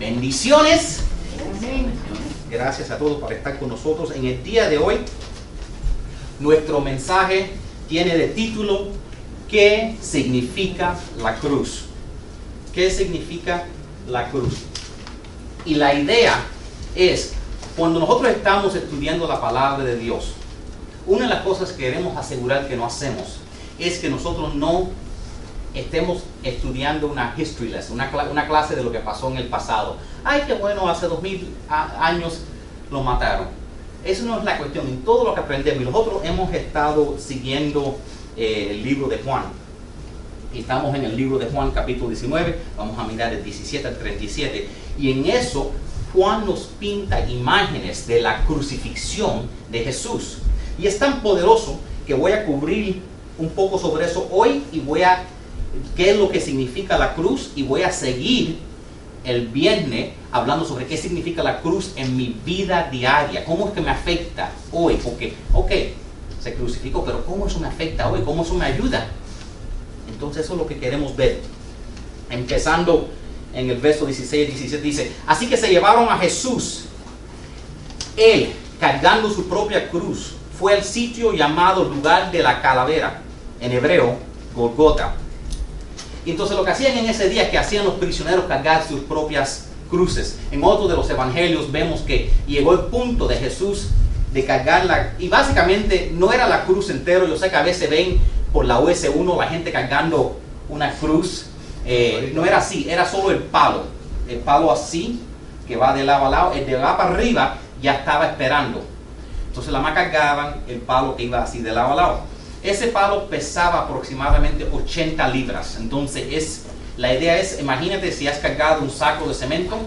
Bendiciones. Gracias a todos por estar con nosotros. En el día de hoy, nuestro mensaje tiene de título ¿Qué significa la cruz? ¿Qué significa la cruz? Y la idea es, cuando nosotros estamos estudiando la palabra de Dios, una de las cosas que queremos asegurar que no hacemos es que nosotros no estemos estudiando una history lesson, una, una clase de lo que pasó en el pasado. Ay, qué bueno, hace dos mil años lo mataron. Eso no es la cuestión, en todo lo que aprendemos. Nosotros hemos estado siguiendo eh, el libro de Juan. Estamos en el libro de Juan capítulo 19, vamos a mirar el 17 al 37. Y en eso Juan nos pinta imágenes de la crucifixión de Jesús. Y es tan poderoso que voy a cubrir un poco sobre eso hoy y voy a qué es lo que significa la cruz y voy a seguir el viernes hablando sobre qué significa la cruz en mi vida diaria, cómo es que me afecta hoy, porque, ok, se crucificó, pero cómo eso me afecta hoy, cómo eso me ayuda. Entonces eso es lo que queremos ver. Empezando en el verso 16 y 17 dice, así que se llevaron a Jesús, él cargando su propia cruz, fue al sitio llamado lugar de la calavera, en hebreo, Golgota. Y entonces lo que hacían en ese día es que hacían los prisioneros cargar sus propias cruces. En otro de los evangelios vemos que llegó el punto de Jesús de cargarla. Y básicamente no era la cruz entero. Yo sé que a veces ven por la US1 la gente cargando una cruz. Eh, no era así, era solo el palo. El palo así, que va de lado a lado. El de lado para arriba ya estaba esperando. Entonces la más cargaban el palo que iba así de lado a lado. Ese palo pesaba aproximadamente 80 libras. Entonces es, la idea es, imagínate si has cargado un saco de cemento,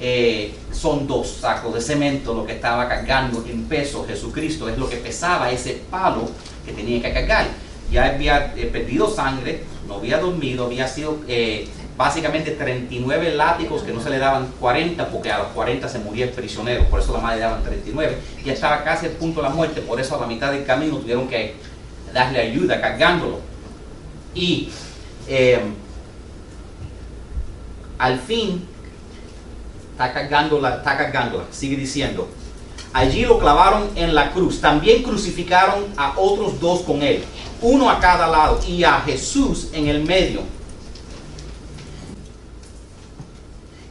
eh, son dos sacos de cemento lo que estaba cargando en peso Jesucristo, es lo que pesaba ese palo que tenía que cargar. Ya había eh, perdido sangre, no había dormido, había sido eh, básicamente 39 látigos que no se le daban 40 porque a los 40 se moría el prisionero, por eso la madre le daban 39. Ya estaba casi al punto de la muerte, por eso a la mitad del camino tuvieron que darle ayuda cargándolo. Y eh, al fin está cargándola, está cargándola, sigue diciendo. Allí lo clavaron en la cruz. También crucificaron a otros dos con él, uno a cada lado, y a Jesús en el medio.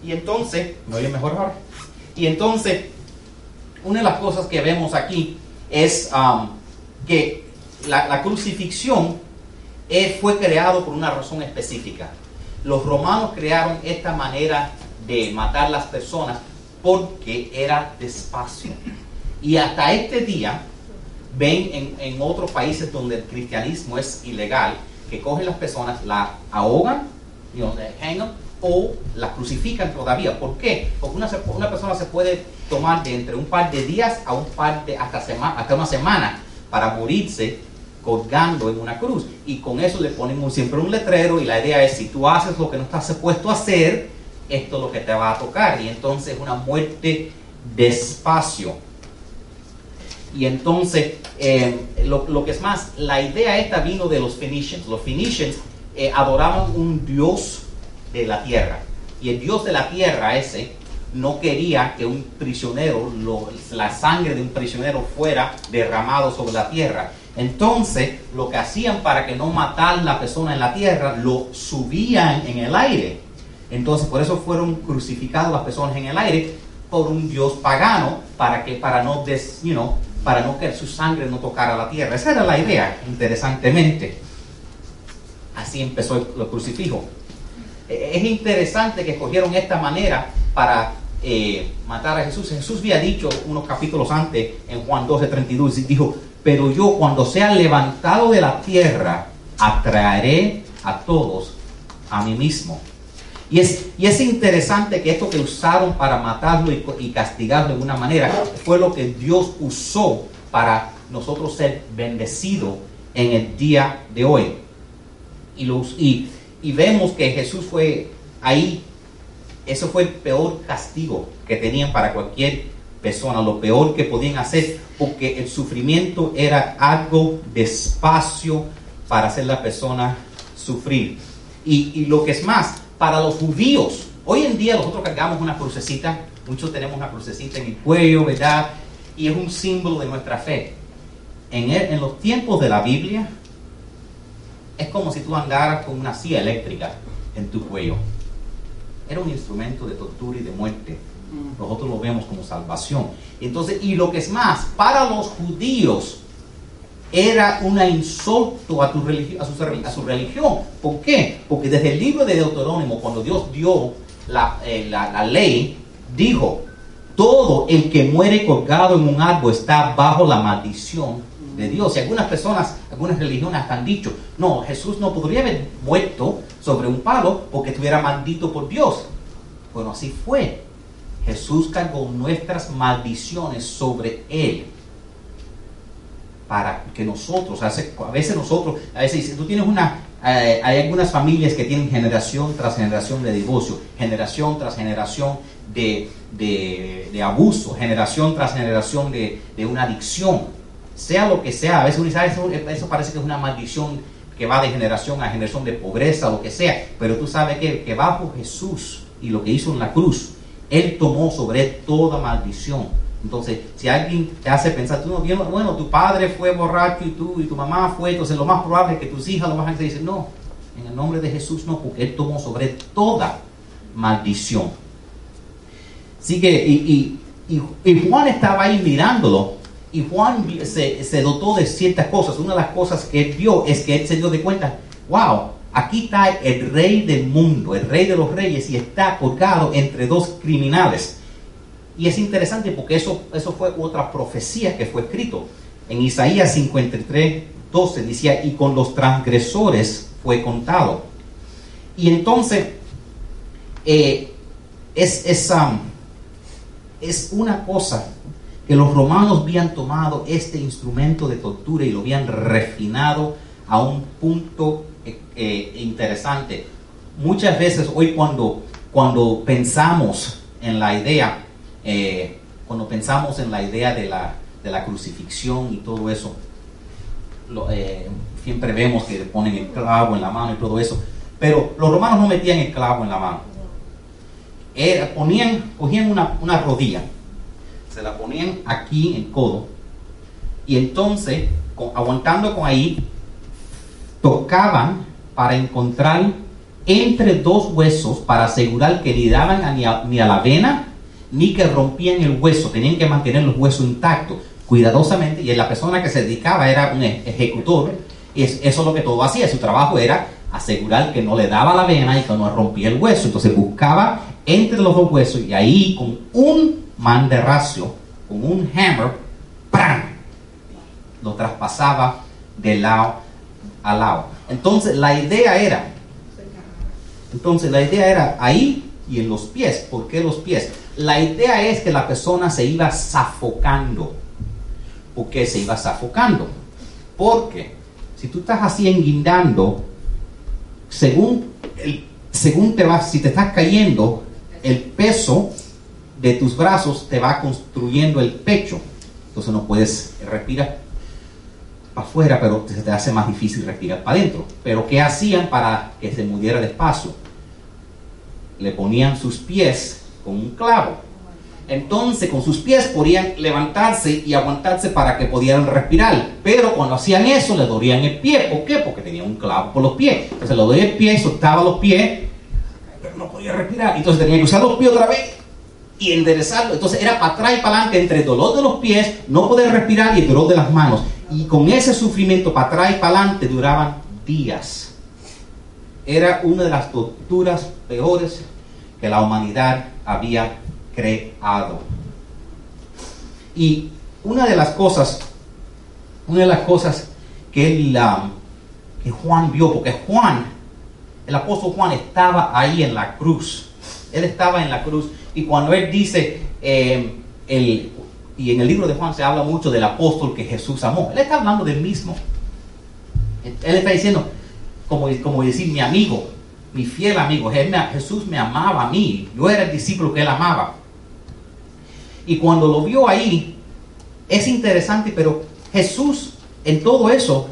Y entonces, ¿me oye mejor ahora? Y entonces, una de las cosas que vemos aquí es um, que la, crucifixión fue creado por una razón específica. Los romanos crearon esta manera de matar las personas porque era despacio. Y hasta este día, ven en, otros países donde el cristianismo es ilegal, que cogen las personas, la ahogan, you know, hang o la crucifican todavía. ¿Por qué? Porque una, persona se puede tomar de entre un par de días a un par de hasta, hasta una semana para morirse colgando en una cruz. Y con eso le ponen un- siempre un letrero y la idea es si tú haces lo que no estás supuesto a hacer, esto es lo que te va a tocar. Y entonces una muerte despacio. Y entonces, eh, lo, lo que es más, la idea esta vino de los Phoenicians. Los Phoenicians eh, adoraban un dios de la tierra. Y el dios de la tierra ese no quería que un prisionero, lo- la sangre de un prisionero fuera derramado sobre la tierra. Entonces, lo que hacían para que no matar la persona en la tierra, lo subían en el aire. Entonces, por eso fueron crucificadas las personas en el aire por un dios pagano para que para no des, you know, para no que su sangre no tocara la tierra. Esa era la idea, interesantemente. Así empezó el, crucifijo. Eh, Es interesante que escogieron esta manera para eh, matar a Jesús. Jesús había dicho unos capítulos antes, en Juan 12, 32, y dijo, pero yo cuando sea levantado de la tierra, atraeré a todos a mí mismo. Y es, y es interesante que esto que usaron para matarlo y, castigarlo de una manera fue lo que Dios usó para nosotros ser bendecidos en el día de hoy. Y, y vemos que Jesús fue ahí, eso fue el peor castigo que tenían para cualquier persona, lo peor que podían hacer, porque el sufrimiento era algo despacio para hacer la persona sufrir. Y, y lo que es más, para los judíos, Hoy en día nosotros cargamos una crucecita, muchos tenemos una crucecita en el cuello, ¿verdad? Y es un símbolo de nuestra fe. En, en los tiempos de la Biblia, es como si tú andaras con una silla eléctrica en tu cuello. Era un instrumento de tortura y de muerte. Nosotros lo vemos como salvación. Entonces, y lo que es más, para los judíos era un insulto a, tu a, su, a, su, religión. ¿Por qué? Porque desde el libro de Deuterónimo, cuando Dios dio la, eh, la, la ley, dijo, todo el que muere colgado en un árbol está bajo la maldición de Dios. Y algunas personas, algunas religiones han dicho, no, Jesús no podría haber muerto sobre un palo porque estuviera maldito por Dios. Bueno, así fue. Jesús cargó nuestras maldiciones sobre él. Para que nosotros, a veces nosotros, a veces tú tienes una, eh, hay algunas familias que tienen generación tras generación de divorcio, generación tras generación de, de, abuso, generación tras generación de, de una adicción sea lo que sea, a veces uno dice, eso, eso parece que es una maldición que va de generación a generación de pobreza, lo que sea, pero tú sabes que, que bajo Jesús y lo que hizo en la cruz, Él tomó sobre toda maldición. Entonces, si alguien te hace pensar, tú no, bueno, tu padre fue borracho y tú y tu mamá fue, entonces lo más probable es que tus hijas lo más te dicen, no, en el nombre de Jesús no, porque Él tomó sobre toda maldición. Así que, y, y, y Juan estaba ahí mirándolo y Juan se, dotó de ciertas cosas. Una de las cosas que él vio es que él se dio de cuenta, wow, aquí está el rey del mundo, el rey de los reyes, y está colgado entre dos criminales. Y es interesante porque eso, eso fue otra profecía que fue escrito. En Isaías 53, 12 decía, y con los transgresores fue contado. Y entonces, eh, es, um, es una cosa que los romanos habían tomado este instrumento de tortura y lo habían refinado a un punto eh, eh, interesante. Muchas veces hoy cuando, cuando pensamos en la idea, eh, cuando pensamos en la idea de la, de la crucifixión y todo eso, siempre vemos que ponen el clavo en la mano y todo eso, pero los romanos no metían el clavo en la mano. ponían, cogían una, una rodilla, se la ponían aquí en el codo y entonces, aguantando con ahí, tocaban para encontrar entre dos huesos para asegurar que ni daban ni a, ni a la vena ni que rompían el hueso, tenían que mantener los huesos intactos cuidadosamente y la persona que se dedicaba era un ejecutor y eso es lo que todo hacía, su trabajo era asegurar que no le daba la vena y que no rompía el hueso, entonces buscaba entre los dos huesos y ahí con un man de racio con un hammer, ¡pam! lo traspasaba de lado a lado. Entonces la idea era, entonces la idea era ahí y en los pies. ¿Por qué los pies? La idea es que la persona se iba sofocando. ¿Por qué se iba sofocando? Porque si tú estás así enguindando, según, el, según te vas, si te estás cayendo, el peso de tus brazos te va construyendo el pecho. Entonces no puedes respirar para afuera, pero se te hace más difícil respirar para adentro. Pero ¿qué hacían para que se moviera despacio? Le ponían sus pies con un clavo. Entonces con sus pies podían levantarse y aguantarse para que pudieran respirar. Pero cuando hacían eso le dolían el pie. ¿Por qué? Porque tenían un clavo por los pies. Entonces le dolía el pie, soltaba los pies, pero no podía respirar. Entonces tenía que usar los pies otra vez y enderezarlo. Entonces era para atrás y para adelante entre el dolor de los pies, no poder respirar y el dolor de las manos. Y con ese sufrimiento para atrás y para adelante duraban días. Era una de las torturas peores que la humanidad había creado. Y una de las cosas, una de las cosas que, él, que Juan vio, porque Juan, el apóstol Juan estaba ahí en la cruz. Él estaba en la cruz y cuando él dice, eh, el, y en el libro de Juan se habla mucho del apóstol que Jesús amó, él está hablando del mismo. Él está diciendo, como, como decir, mi amigo, mi fiel amigo, Jesús me amaba a mí, yo era el discípulo que él amaba. Y cuando lo vio ahí, es interesante, pero Jesús en todo eso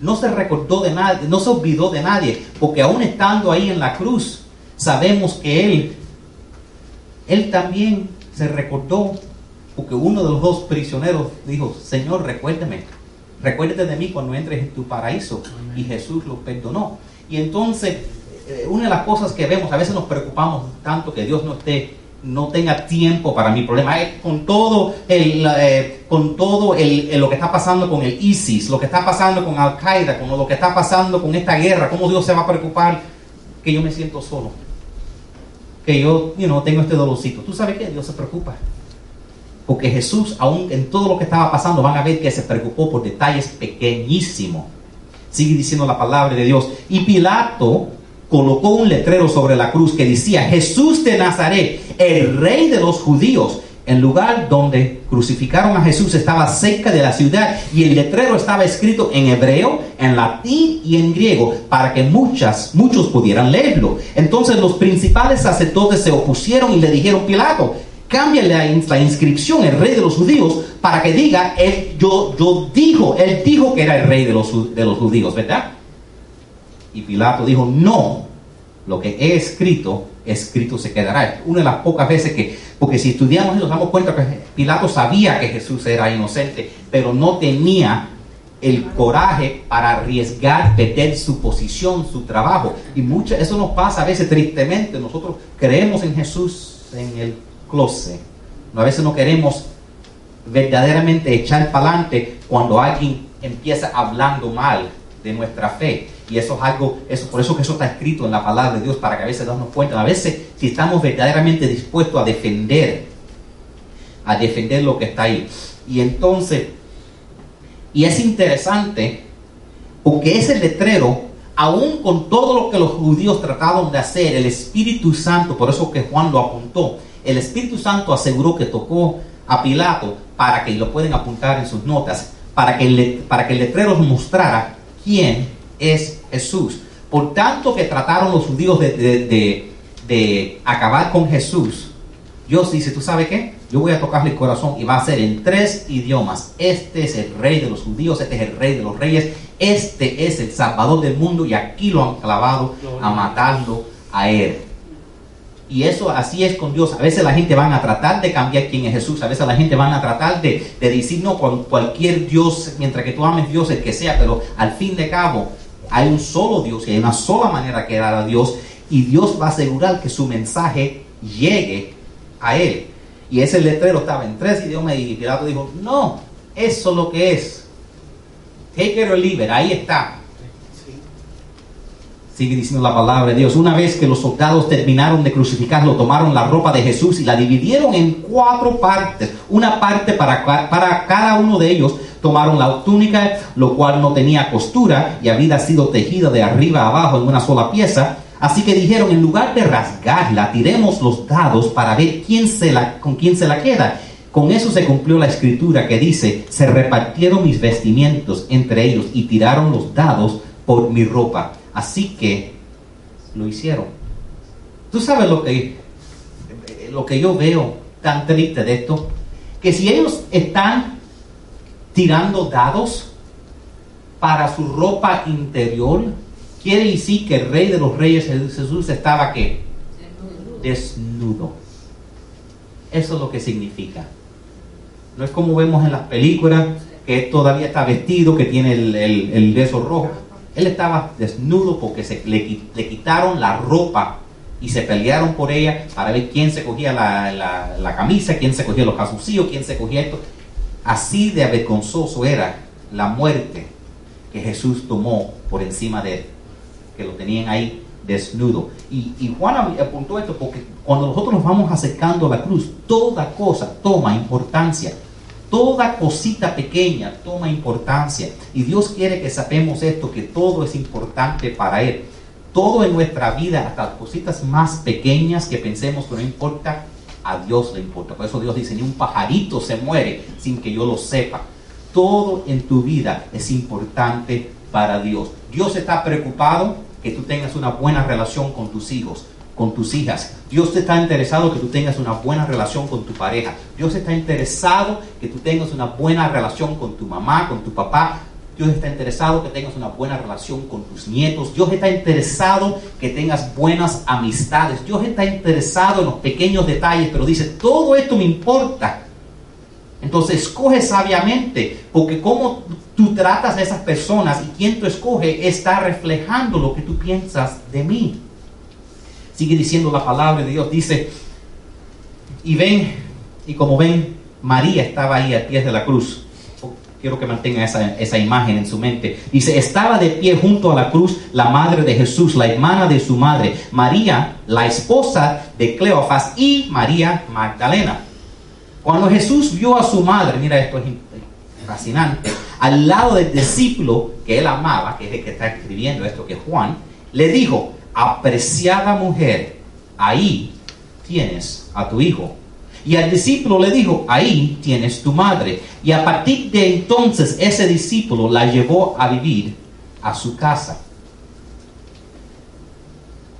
no se recordó de nadie, no se olvidó de nadie, porque aún estando ahí en la cruz, sabemos que él él también se recordó, porque uno de los dos prisioneros dijo, Señor, recuérdeme, recuérdate de mí cuando entres en tu paraíso. Y Jesús lo perdonó. Y entonces, eh, una de las cosas que vemos, a veces nos preocupamos tanto que Dios no esté no tenga tiempo para mi problema. Eh, con todo, el, eh, con todo el, lo que está pasando con el ISIS, lo que está pasando con Al Qaeda, con lo que está pasando con esta guerra, ¿cómo Dios se va a preocupar que yo me siento solo? Que yo you tengo este dolorcito. ¿Tú sabes qué? Dios se preocupa. Porque Jesús, aún en todo lo que estaba pasando, van a ver que se preocupó por detalles pequeñísimos. Sigue diciendo la palabra de Dios. Y Pilato colocó un letrero sobre la cruz que decía, Jesús de Nazaret, el rey de los judíos. El lugar donde crucificaron a Jesús estaba cerca de la ciudad y el letrero estaba escrito en hebreo, en latín y en griego para que muchas, muchos pudieran leerlo. Entonces los principales sacerdotes se opusieron y le dijeron, Pilato, cámbiale la, inscripción, el rey de los judíos, para que diga, él, yo, yo dijo, él dijo que era el rey de los, de los judíos, ¿verdad? Y Pilato dijo, no, lo que he escrito, escrito se quedará. Una de las pocas veces que, porque si estudiamos y nos damos cuenta que Pilato sabía que Jesús era inocente, pero no tenía el coraje para arriesgar, perder su posición, su trabajo. Y mucho, eso nos pasa a veces tristemente. Nosotros creemos en Jesús en el closet. A veces no queremos verdaderamente echar para adelante cuando alguien empieza hablando mal de nuestra fe. Y eso es algo, eso, por eso que eso está escrito en la palabra de Dios, para que a veces nos cuenta, a veces si estamos verdaderamente dispuestos a defender, a defender lo que está ahí. Y entonces, y es interesante, porque ese letrero, aún con todo lo que los judíos trataron de hacer, el Espíritu Santo, por eso que Juan lo apuntó, el Espíritu Santo aseguró que tocó a Pilato para que lo pueden apuntar en sus notas, para que, para que el letrero mostrara quién es Jesús. Por tanto que trataron los judíos de, acabar con Jesús, Dios dice, ¿tú sabes qué? Yo voy a tocarle el corazón y va a ser en tres idiomas. Este es el rey de los judíos, este es el rey de los reyes, este es el salvador del mundo y aquí lo han clavado a matarlo a él. Y eso así es con Dios. A veces la gente van a tratar de cambiar quién es Jesús. A veces la gente van a tratar de, de decir no con cualquier Dios, mientras que tú ames Dios el que sea, pero al fin de cabo hay un solo Dios y hay una sola manera que dar a Dios y Dios va a asegurar que su mensaje llegue a él. Y ese letrero estaba en tres idiomas y Pilato dijo, no, eso es lo que es. Take it or leave it, ahí está. Sigue diciendo la palabra de Dios. Una vez que los soldados terminaron de crucificarlo, tomaron la ropa de Jesús y la dividieron en cuatro partes. Una parte para, para cada uno de ellos. Tomaron la túnica, lo cual no tenía costura y había sido tejida de arriba a abajo en una sola pieza. Así que dijeron, en lugar de rasgarla, tiremos los dados para ver quién se la, con quién se la queda. Con eso se cumplió la escritura que dice, se repartieron mis vestimientos entre ellos y tiraron los dados por mi ropa. Así que lo hicieron. Tú sabes lo que, lo que yo veo tan triste de esto, que si ellos están tirando dados para su ropa interior, quiere decir que el rey de los reyes Jesús estaba desnudo. Eso es lo que significa. No es como vemos en las películas, que todavía está vestido, que tiene el, el beso rojo. Él estaba desnudo porque se, le, quitaron la ropa y se pelearon por ella para ver quién se cogía la, camisa, quién se cogía los calzoncillos, quién se cogía esto. Así de avergonzoso era la muerte que Jesús tomó por encima de él, que lo tenían ahí desnudo. Y, y Juan apuntó esto porque cuando nosotros nos vamos acercando a la cruz, toda cosa toma importancia. Toda cosita pequeña toma importancia. Y Dios quiere que sepamos esto, que todo es importante para Él. Todo en nuestra vida, hasta las cositas más pequeñas que pensemos que no importa, a Dios le importa. Por eso Dios dice, ni un pajarito se muere sin que yo lo sepa. Todo en tu vida es importante para Dios. Dios está preocupado que tú tengas una buena relación con tus hijos con tus hijas. Dios está interesado que tú tengas una buena relación con tu pareja. Dios está interesado que tú tengas una buena relación con tu mamá, con tu papá. Dios está interesado que tengas una buena relación con tus nietos. Dios está interesado que tengas buenas amistades. Dios está interesado en los pequeños detalles, pero dice, todo esto me importa. Entonces escoge sabiamente, porque como tú tratas a esas personas y quien tú escoge está reflejando lo que tú piensas de mí. Sigue diciendo la palabra de Dios, dice, y ven, y como ven, María estaba ahí a pies de la cruz quiero que mantenga esa, esa, imagen en su mente. Dice, estaba de pie junto a la cruz la madre de Jesús, la hermana de su madre, María, la esposa de Cleofas y María Magdalena. Cuando Jesús vio a su madre, mira esto es fascinante, al lado del discípulo que él amaba, que es el que está escribiendo esto, que es Juan, le dijo, apreciada mujer, ahí tienes a tu hijo. Y al discípulo le dijo, ahí tienes tu madre. Y a partir de entonces ese discípulo la llevó a vivir a su casa.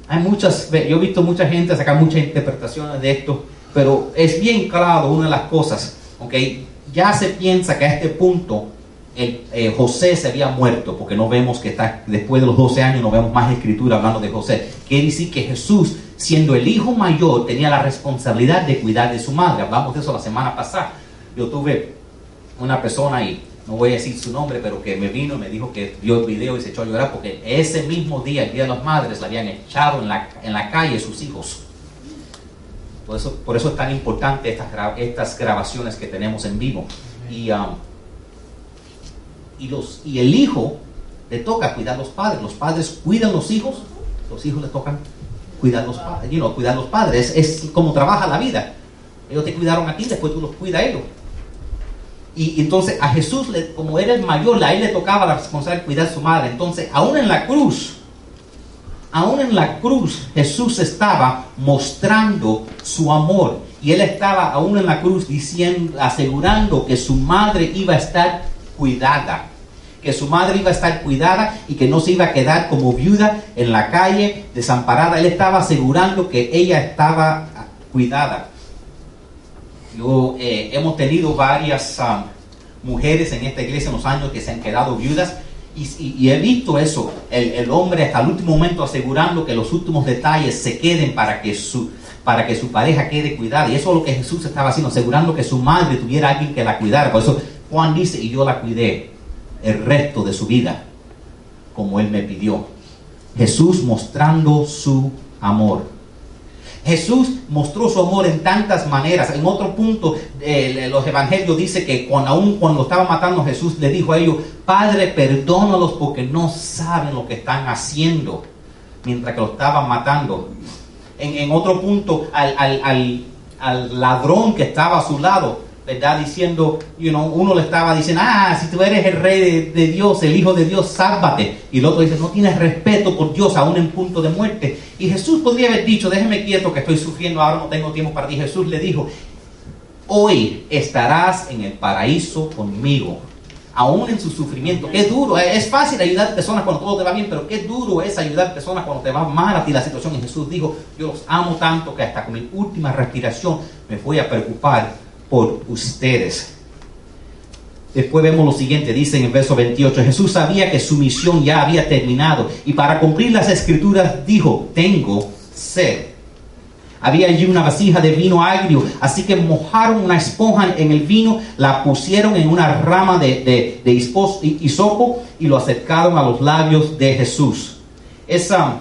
Hay muchas, yo he visto mucha gente sacar muchas interpretaciones de esto, pero es bien claro una de las cosas, ¿ok? Ya se piensa que a este punto eh, José se había muerto, porque no vemos que está, después de los 12 años no vemos más escritura hablando de José. Quiere decir que Jesús siendo el hijo mayor, tenía la responsabilidad de cuidar de su madre. Hablamos de eso la semana pasada. Yo tuve una persona ahí, no voy a decir su nombre, pero que me vino y me dijo que vio el video y se echó a llorar porque ese mismo día, el Día de las Madres, le habían echado en la, en la calle sus hijos. Por eso, por eso es tan importante estas, estas grabaciones que tenemos en vivo. Y, um, y, los, y el hijo le toca cuidar a los padres. Los padres cuidan los hijos, los hijos le tocan cuidar los padres, you cuidar los padres, es, como trabaja la vida. Ellos te cuidaron a ti, después tú los cuidas a ellos. Y, entonces a Jesús, como era el mayor, a él le tocaba la responsabilidad de cuidar a su madre. Entonces, aún en la cruz, aún en la cruz, Jesús estaba mostrando su amor. Y él estaba aún en la cruz diciendo, asegurando que su madre iba a estar cuidada que su madre iba a estar cuidada y que no se iba a quedar como viuda en la calle, desamparada. Él estaba asegurando que ella estaba cuidada. Yo, eh, hemos tenido varias mujeres en esta iglesia en los años que se han quedado viudas y, he visto eso, el, el, hombre hasta el último momento asegurando que los últimos detalles se queden para que su, para que su pareja quede cuidada. Y eso es lo que Jesús estaba haciendo, asegurando que su madre tuviera alguien que la cuidara. Por eso Juan dice, y yo la cuidé el resto de su vida, como Él me pidió. Jesús mostrando su amor. Jesús mostró su amor en tantas maneras. En otro punto, eh, los evangelios dice que cuando, aún cuando estaba matando Jesús le dijo a ellos, Padre, perdónalos porque no saben lo que están haciendo mientras que lo estaban matando. En, otro punto, al, al, al ladrón que estaba a su lado, ¿verdad? Diciendo, you know, uno le estaba diciendo, ah, si tú eres el rey de, Dios, el hijo de Dios, sálvate. Y el otro dice, no tienes respeto por Dios aún en punto de muerte. Y Jesús podría haber dicho, déjeme quieto que estoy sufriendo, ahora no tengo tiempo para ti. Jesús le dijo, hoy estarás en el paraíso conmigo. Aún en su sufrimiento, qué duro, es fácil ayudar a personas cuando todo te va bien, pero qué duro es ayudar a personas cuando te va mal a ti la situación. Y Jesús dijo, yo los amo tanto que hasta con mi última respiración me voy a preocupar por ustedes. Después vemos lo siguiente, dice en el verso 28, Jesús sabía que su misión ya había terminado y para cumplir las escrituras dijo, tengo sed. Había allí una vasija de vino agrio, así que mojaron una esponja en el vino, la pusieron en una rama de, de, de hisopo y lo acercaron a los labios de Jesús. Esa,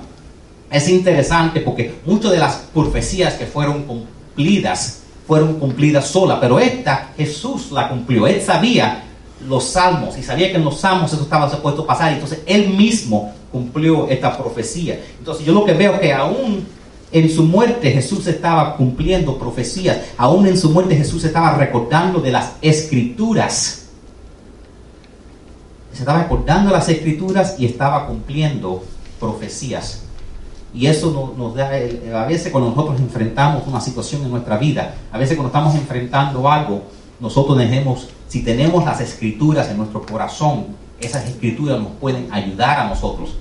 es interesante porque muchas de las profecías que fueron cumplidas fueron cumplidas sola, pero esta Jesús la cumplió. Él sabía los salmos y sabía que en los salmos eso estaba supuesto pasar. Entonces él mismo cumplió esta profecía. Entonces yo lo que veo que aún en su muerte Jesús estaba cumpliendo profecías. Aún en su muerte Jesús estaba recordando de las escrituras. Se estaba recordando las escrituras y estaba cumpliendo profecías. Y eso nos, da, a veces cuando nosotros enfrentamos una situación en nuestra vida, a veces cuando estamos enfrentando algo, nosotros dejemos, si tenemos las escrituras en nuestro corazón, esas escrituras nos pueden ayudar a nosotros.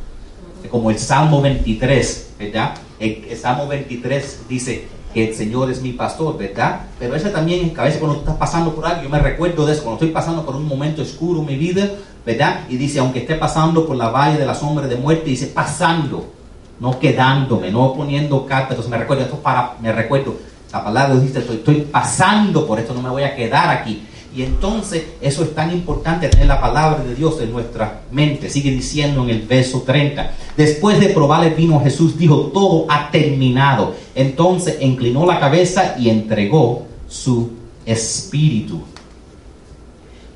Como el Salmo 23, ¿verdad? El, Salmo 23 dice que el Señor es mi pastor, ¿verdad? Pero eso también, a veces cuando estás pasando por algo, yo me recuerdo de eso, cuando estoy pasando por un momento oscuro en mi vida, ¿verdad? Y dice, aunque esté pasando por la valle de la sombra de muerte, dice, pasando, no quedándome, no poniendo. Entonces me recuerdo, esto para, me recuerdo, la palabra dice, estoy, estoy pasando por esto, no me voy a quedar aquí. Y entonces eso es tan importante tener la palabra de Dios en nuestra mente. Sigue diciendo en el verso 30. Después de probar el vino, Jesús dijo, todo ha terminado. Entonces inclinó la cabeza y entregó su espíritu.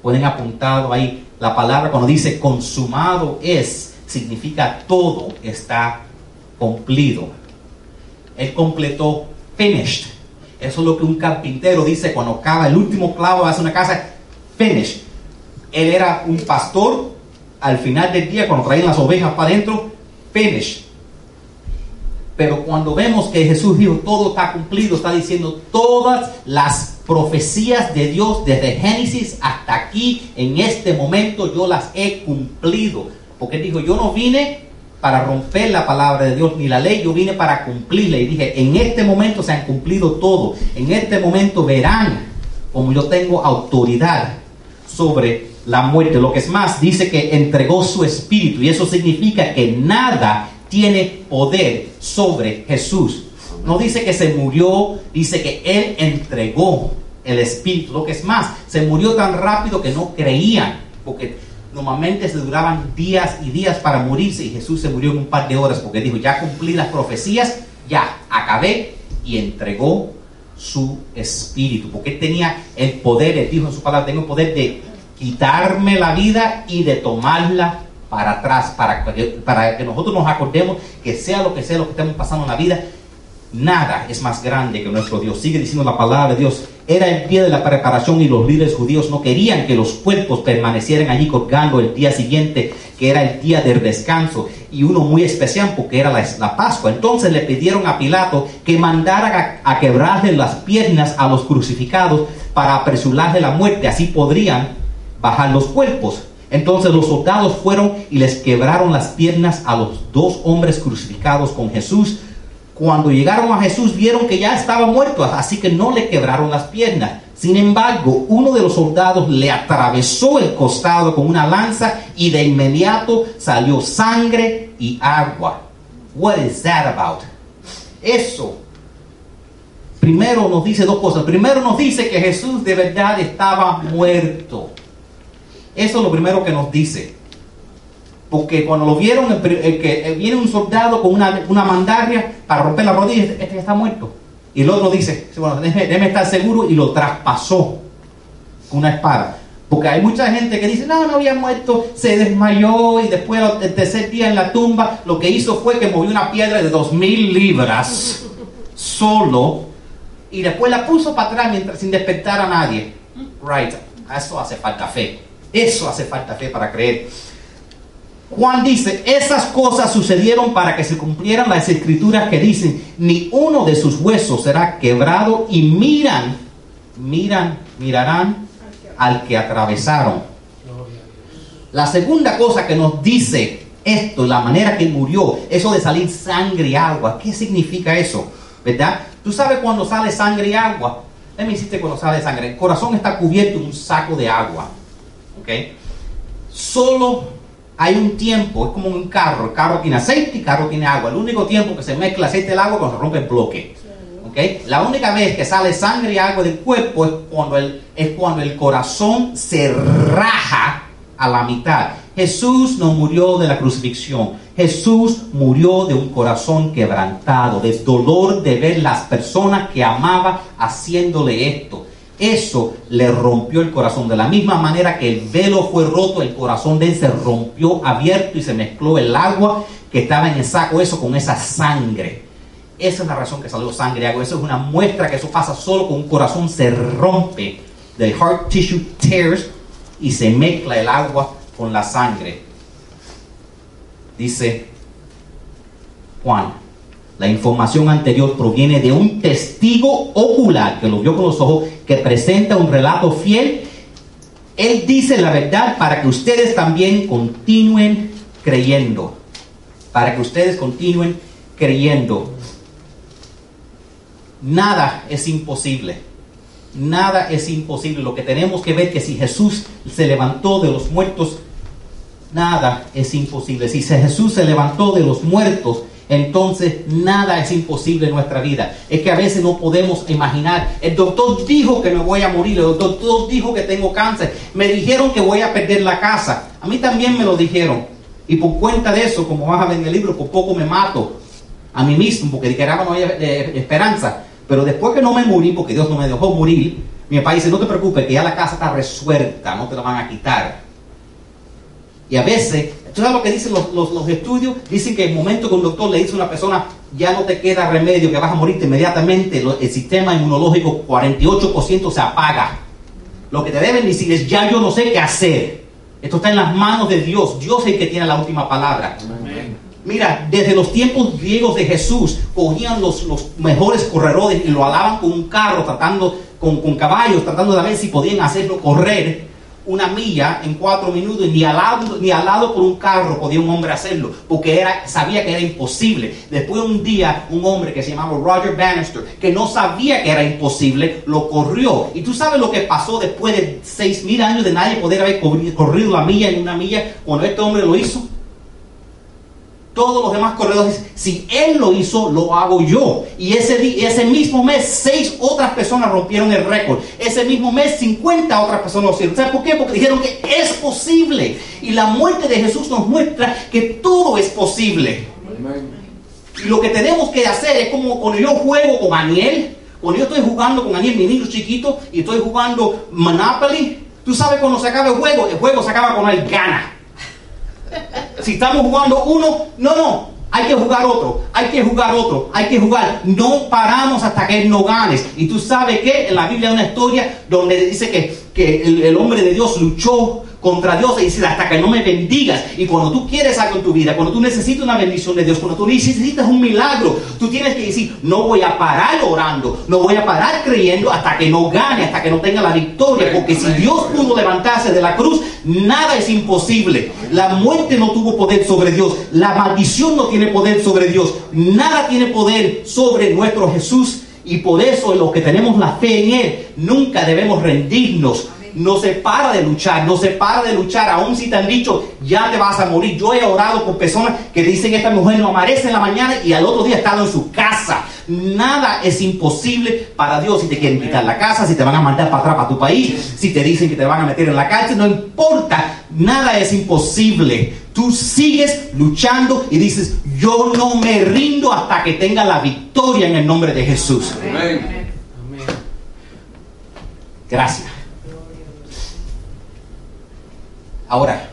Pueden apuntado ahí la palabra cuando dice consumado es, significa todo está cumplido. Él completó finished. Eso es lo que un carpintero dice cuando acaba el último clavo, hace una casa, finish. Él era un pastor, al final del día, cuando traían las ovejas para adentro, finish. Pero cuando vemos que Jesús dijo, todo está cumplido, está diciendo todas las profecías de Dios desde Génesis hasta aquí, en este momento, yo las he cumplido. Porque dijo, yo no vine para romper la palabra de Dios ni la ley, yo vine para cumplirla. Y dije, en este momento se han cumplido todo. En este momento verán como yo tengo autoridad sobre la muerte. Lo que es más, dice que entregó su espíritu. Y eso significa que nada tiene poder sobre Jesús. No dice que se murió, dice que Él entregó el espíritu. Lo que es más, se murió tan rápido que no creían. Porque Normalmente se duraban días y días para morirse y Jesús se murió en un par de horas porque dijo, ya cumplí las profecías, ya acabé y entregó su espíritu. Porque él tenía el poder, él dijo en su palabra, tengo el poder de quitarme la vida y de tomarla para atrás, para que, para que nosotros nos acordemos que sea lo que sea lo que estemos pasando en la vida, nada es más grande que nuestro Dios. Sigue diciendo la palabra de Dios. Era el día de la preparación y los líderes judíos no querían que los cuerpos permanecieran allí colgando el día siguiente, que era el día del descanso, y uno muy especial porque era la, Pascua. Entonces le pidieron a Pilato que mandara a, quebrarle las piernas a los crucificados para apresurarle la muerte, así podrían bajar los cuerpos. Entonces los soldados fueron y les quebraron las piernas a los dos hombres crucificados con Jesús cuando llegaron a Jesús vieron que ya estaba muerto, así que no le quebraron las piernas. Sin embargo, uno de los soldados le atravesó el costado con una lanza y de inmediato salió sangre y agua. What is that about? Eso primero nos dice dos cosas. Primero nos dice que Jesús de verdad estaba muerto. Eso es lo primero que nos dice. Porque cuando lo vieron, el, que eh, viene un soldado con una, una mandarria para romper la rodilla, este, está muerto. Y el otro dice, bueno, déjeme, estar seguro y lo traspasó con una espada. Porque hay mucha gente que dice, no, no había muerto, se desmayó y después el tercer día en la tumba lo que hizo fue que movió una piedra de dos mil libras solo y después la puso para atrás mientras sin despertar a nadie. Right, eso hace falta fe. Eso hace falta fe para creer. Juan dice, esas cosas sucedieron para que se cumplieran las escrituras que dicen, ni uno de sus huesos será quebrado y miran, miran, mirarán al que atravesaron. La segunda cosa que nos dice esto, la manera que murió, eso de salir sangre y agua, ¿qué significa eso? ¿Verdad? Tú sabes cuando sale sangre y agua. ¿Qué me hiciste cuando sale sangre? El corazón está cubierto en un saco de agua. ¿Ok? Solo hay un tiempo, es como un carro, el carro tiene aceite y el carro tiene agua. El único tiempo que se mezcla aceite y el agua cuando se rompe el bloque. ¿Okay? La única vez que sale sangre y agua del cuerpo es cuando, el, es cuando el corazón se raja a la mitad. Jesús no murió de la crucifixión. Jesús murió de un corazón quebrantado, de dolor de ver las personas que amaba haciéndole esto. Eso le rompió el corazón. De la misma manera que el velo fue roto, el corazón de él se rompió abierto y se mezcló el agua que estaba en el saco, eso con esa sangre. Esa es la razón que salió sangre. Eso es una muestra que eso pasa solo con un corazón se rompe. The heart tissue tears y se mezcla el agua con la sangre. Dice Juan la información anterior proviene de un testigo ocular que lo vio con los ojos, que presenta un relato fiel. Él dice la verdad para que ustedes también continúen creyendo. Para que ustedes continúen creyendo. Nada es imposible. Nada es imposible. Lo que tenemos que ver es que si Jesús se levantó de los muertos, nada es imposible. Si Jesús se levantó de los muertos, entonces nada es imposible en nuestra vida. Es que a veces no podemos imaginar. El doctor dijo que me voy a morir, el doctor dijo que tengo cáncer, me dijeron que voy a perder la casa. A mí también me lo dijeron. Y por cuenta de eso, como vas a ver en el libro, por poco me mato a mí mismo, porque dije, no hay esperanza. Pero después que no me morí, porque Dios no me dejó morir, mi papá dice, no te preocupes, que ya la casa está resuelta, no te la van a quitar. Y a veces, ¿tú sabes lo que dicen los, estudios? Dicen que el momento que un doctor le dice a una persona, ya no te queda remedio, que vas a morirte inmediatamente, el sistema inmunológico 48% se apaga. Lo que te deben decir es, ya yo no sé qué hacer. Esto está en las manos de Dios. Dios es el que tiene la última palabra. Mira, desde los tiempos griegos de Jesús, cogían los, los mejores corredores y lo alaban con un carro, tratando con, con caballos, tratando de ver si podían hacerlo correr una milla en cuatro minutos, ni al lado, ni al lado por un carro podía un hombre hacerlo, porque era, sabía que era imposible. Después un día, un hombre que se llamaba Roger Bannister, que no sabía que era imposible, lo corrió. Y tú sabes lo que pasó después de seis mil años de nadie poder haber corrido la milla en una milla, cuando este hombre lo hizo todos los demás corredores, si él lo hizo, lo hago yo. Y ese, ese mismo mes, seis otras personas rompieron el récord. Ese mismo mes, 50 otras personas lo hicieron. ¿Sabes por qué? Porque dijeron que es posible. Y la muerte de Jesús nos muestra que todo es posible. Y lo que tenemos que hacer es como cuando yo juego con Aniel, cuando yo estoy jugando con Aniel, mi niño chiquito, y estoy jugando Monopoly, tú sabes cuando se acaba el juego, el juego se acaba cuando él gana. Si estamos jugando uno, no, no, hay que jugar otro, hay que jugar otro, hay que jugar. No paramos hasta que no ganes. Y tú sabes que en la Biblia hay una historia donde dice que, que el hombre de Dios luchó contra Dios y dice hasta que no me bendigas. Y cuando tú quieres algo en tu vida, cuando tú necesitas una bendición de Dios, cuando tú necesitas un milagro, tú tienes que decir, no voy a parar orando, no voy a parar creyendo hasta que no gane, hasta que no tenga la victoria. Porque si Dios pudo levantarse de la cruz, nada es imposible. La muerte no tuvo poder sobre Dios, la maldición no tiene poder sobre Dios, nada tiene poder sobre nuestro Jesús. Y por eso los que tenemos la fe en Él, nunca debemos rendirnos no se para de luchar, no se para de luchar, aun si te han dicho, ya te vas a morir. Yo he orado por personas que dicen, esta mujer no amanece en la mañana y al otro día estado en su casa. Nada es imposible para Dios si te quieren quitar la casa, si te van a mandar para atrás para tu país, si te dicen que te van a meter en la cárcel, no importa, nada es imposible. Tú sigues luchando y dices, yo no me rindo hasta que tenga la victoria en el nombre de Jesús. Amén. Gracias. Ahora,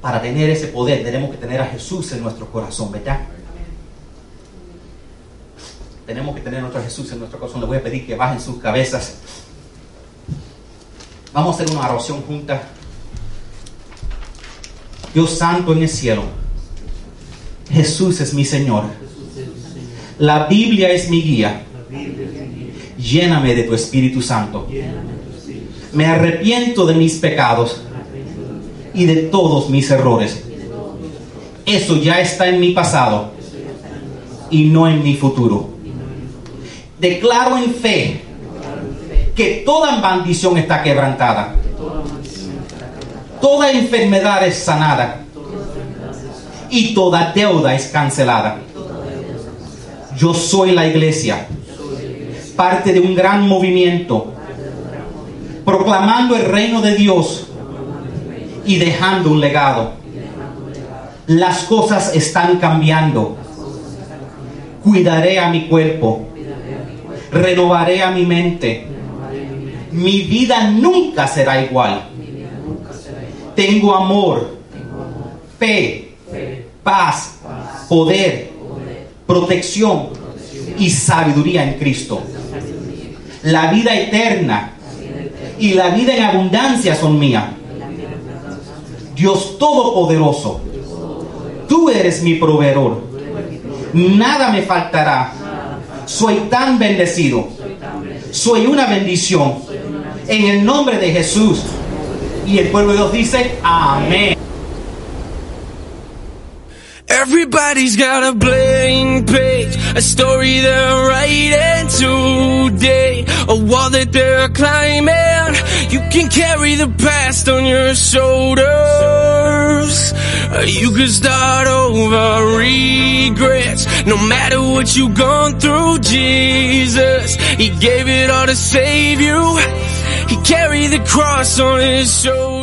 para tener ese poder tenemos que tener a Jesús en nuestro corazón, ¿verdad? Tenemos que tener a nuestro Jesús en nuestro corazón. Les voy a pedir que bajen sus cabezas. Vamos a hacer una oración junta. Dios santo en el cielo. Jesús es mi Señor. La Biblia es mi guía. Lléname de tu Espíritu Santo. Me arrepiento de mis pecados y de todos mis errores. Eso ya está en mi pasado y no en mi futuro. Declaro en fe que toda maldición está quebrantada. Toda enfermedad es sanada. Y toda deuda es cancelada. Yo soy la iglesia, parte de un gran movimiento, proclamando el reino de Dios y dejando un legado. Las cosas están cambiando. Cuidaré a mi cuerpo. Renovaré a mi mente. Mi vida nunca será igual. Tengo amor, fe, paz, poder, protección. Y sabiduría en Cristo. La vida eterna y la vida en abundancia son mías Dios Todopoderoso, tú eres mi proveedor. Nada me faltará. Soy tan bendecido. Soy una bendición. En el nombre de Jesús. Y el pueblo de Dios dice, amén. Everybody's got a blank page, a story they're writing today, a wall that they're climbing. You can carry the past on your shoulders. You can start over regrets. No matter what you've gone through, Jesus, He gave it all to save you. He carried the cross on His shoulder.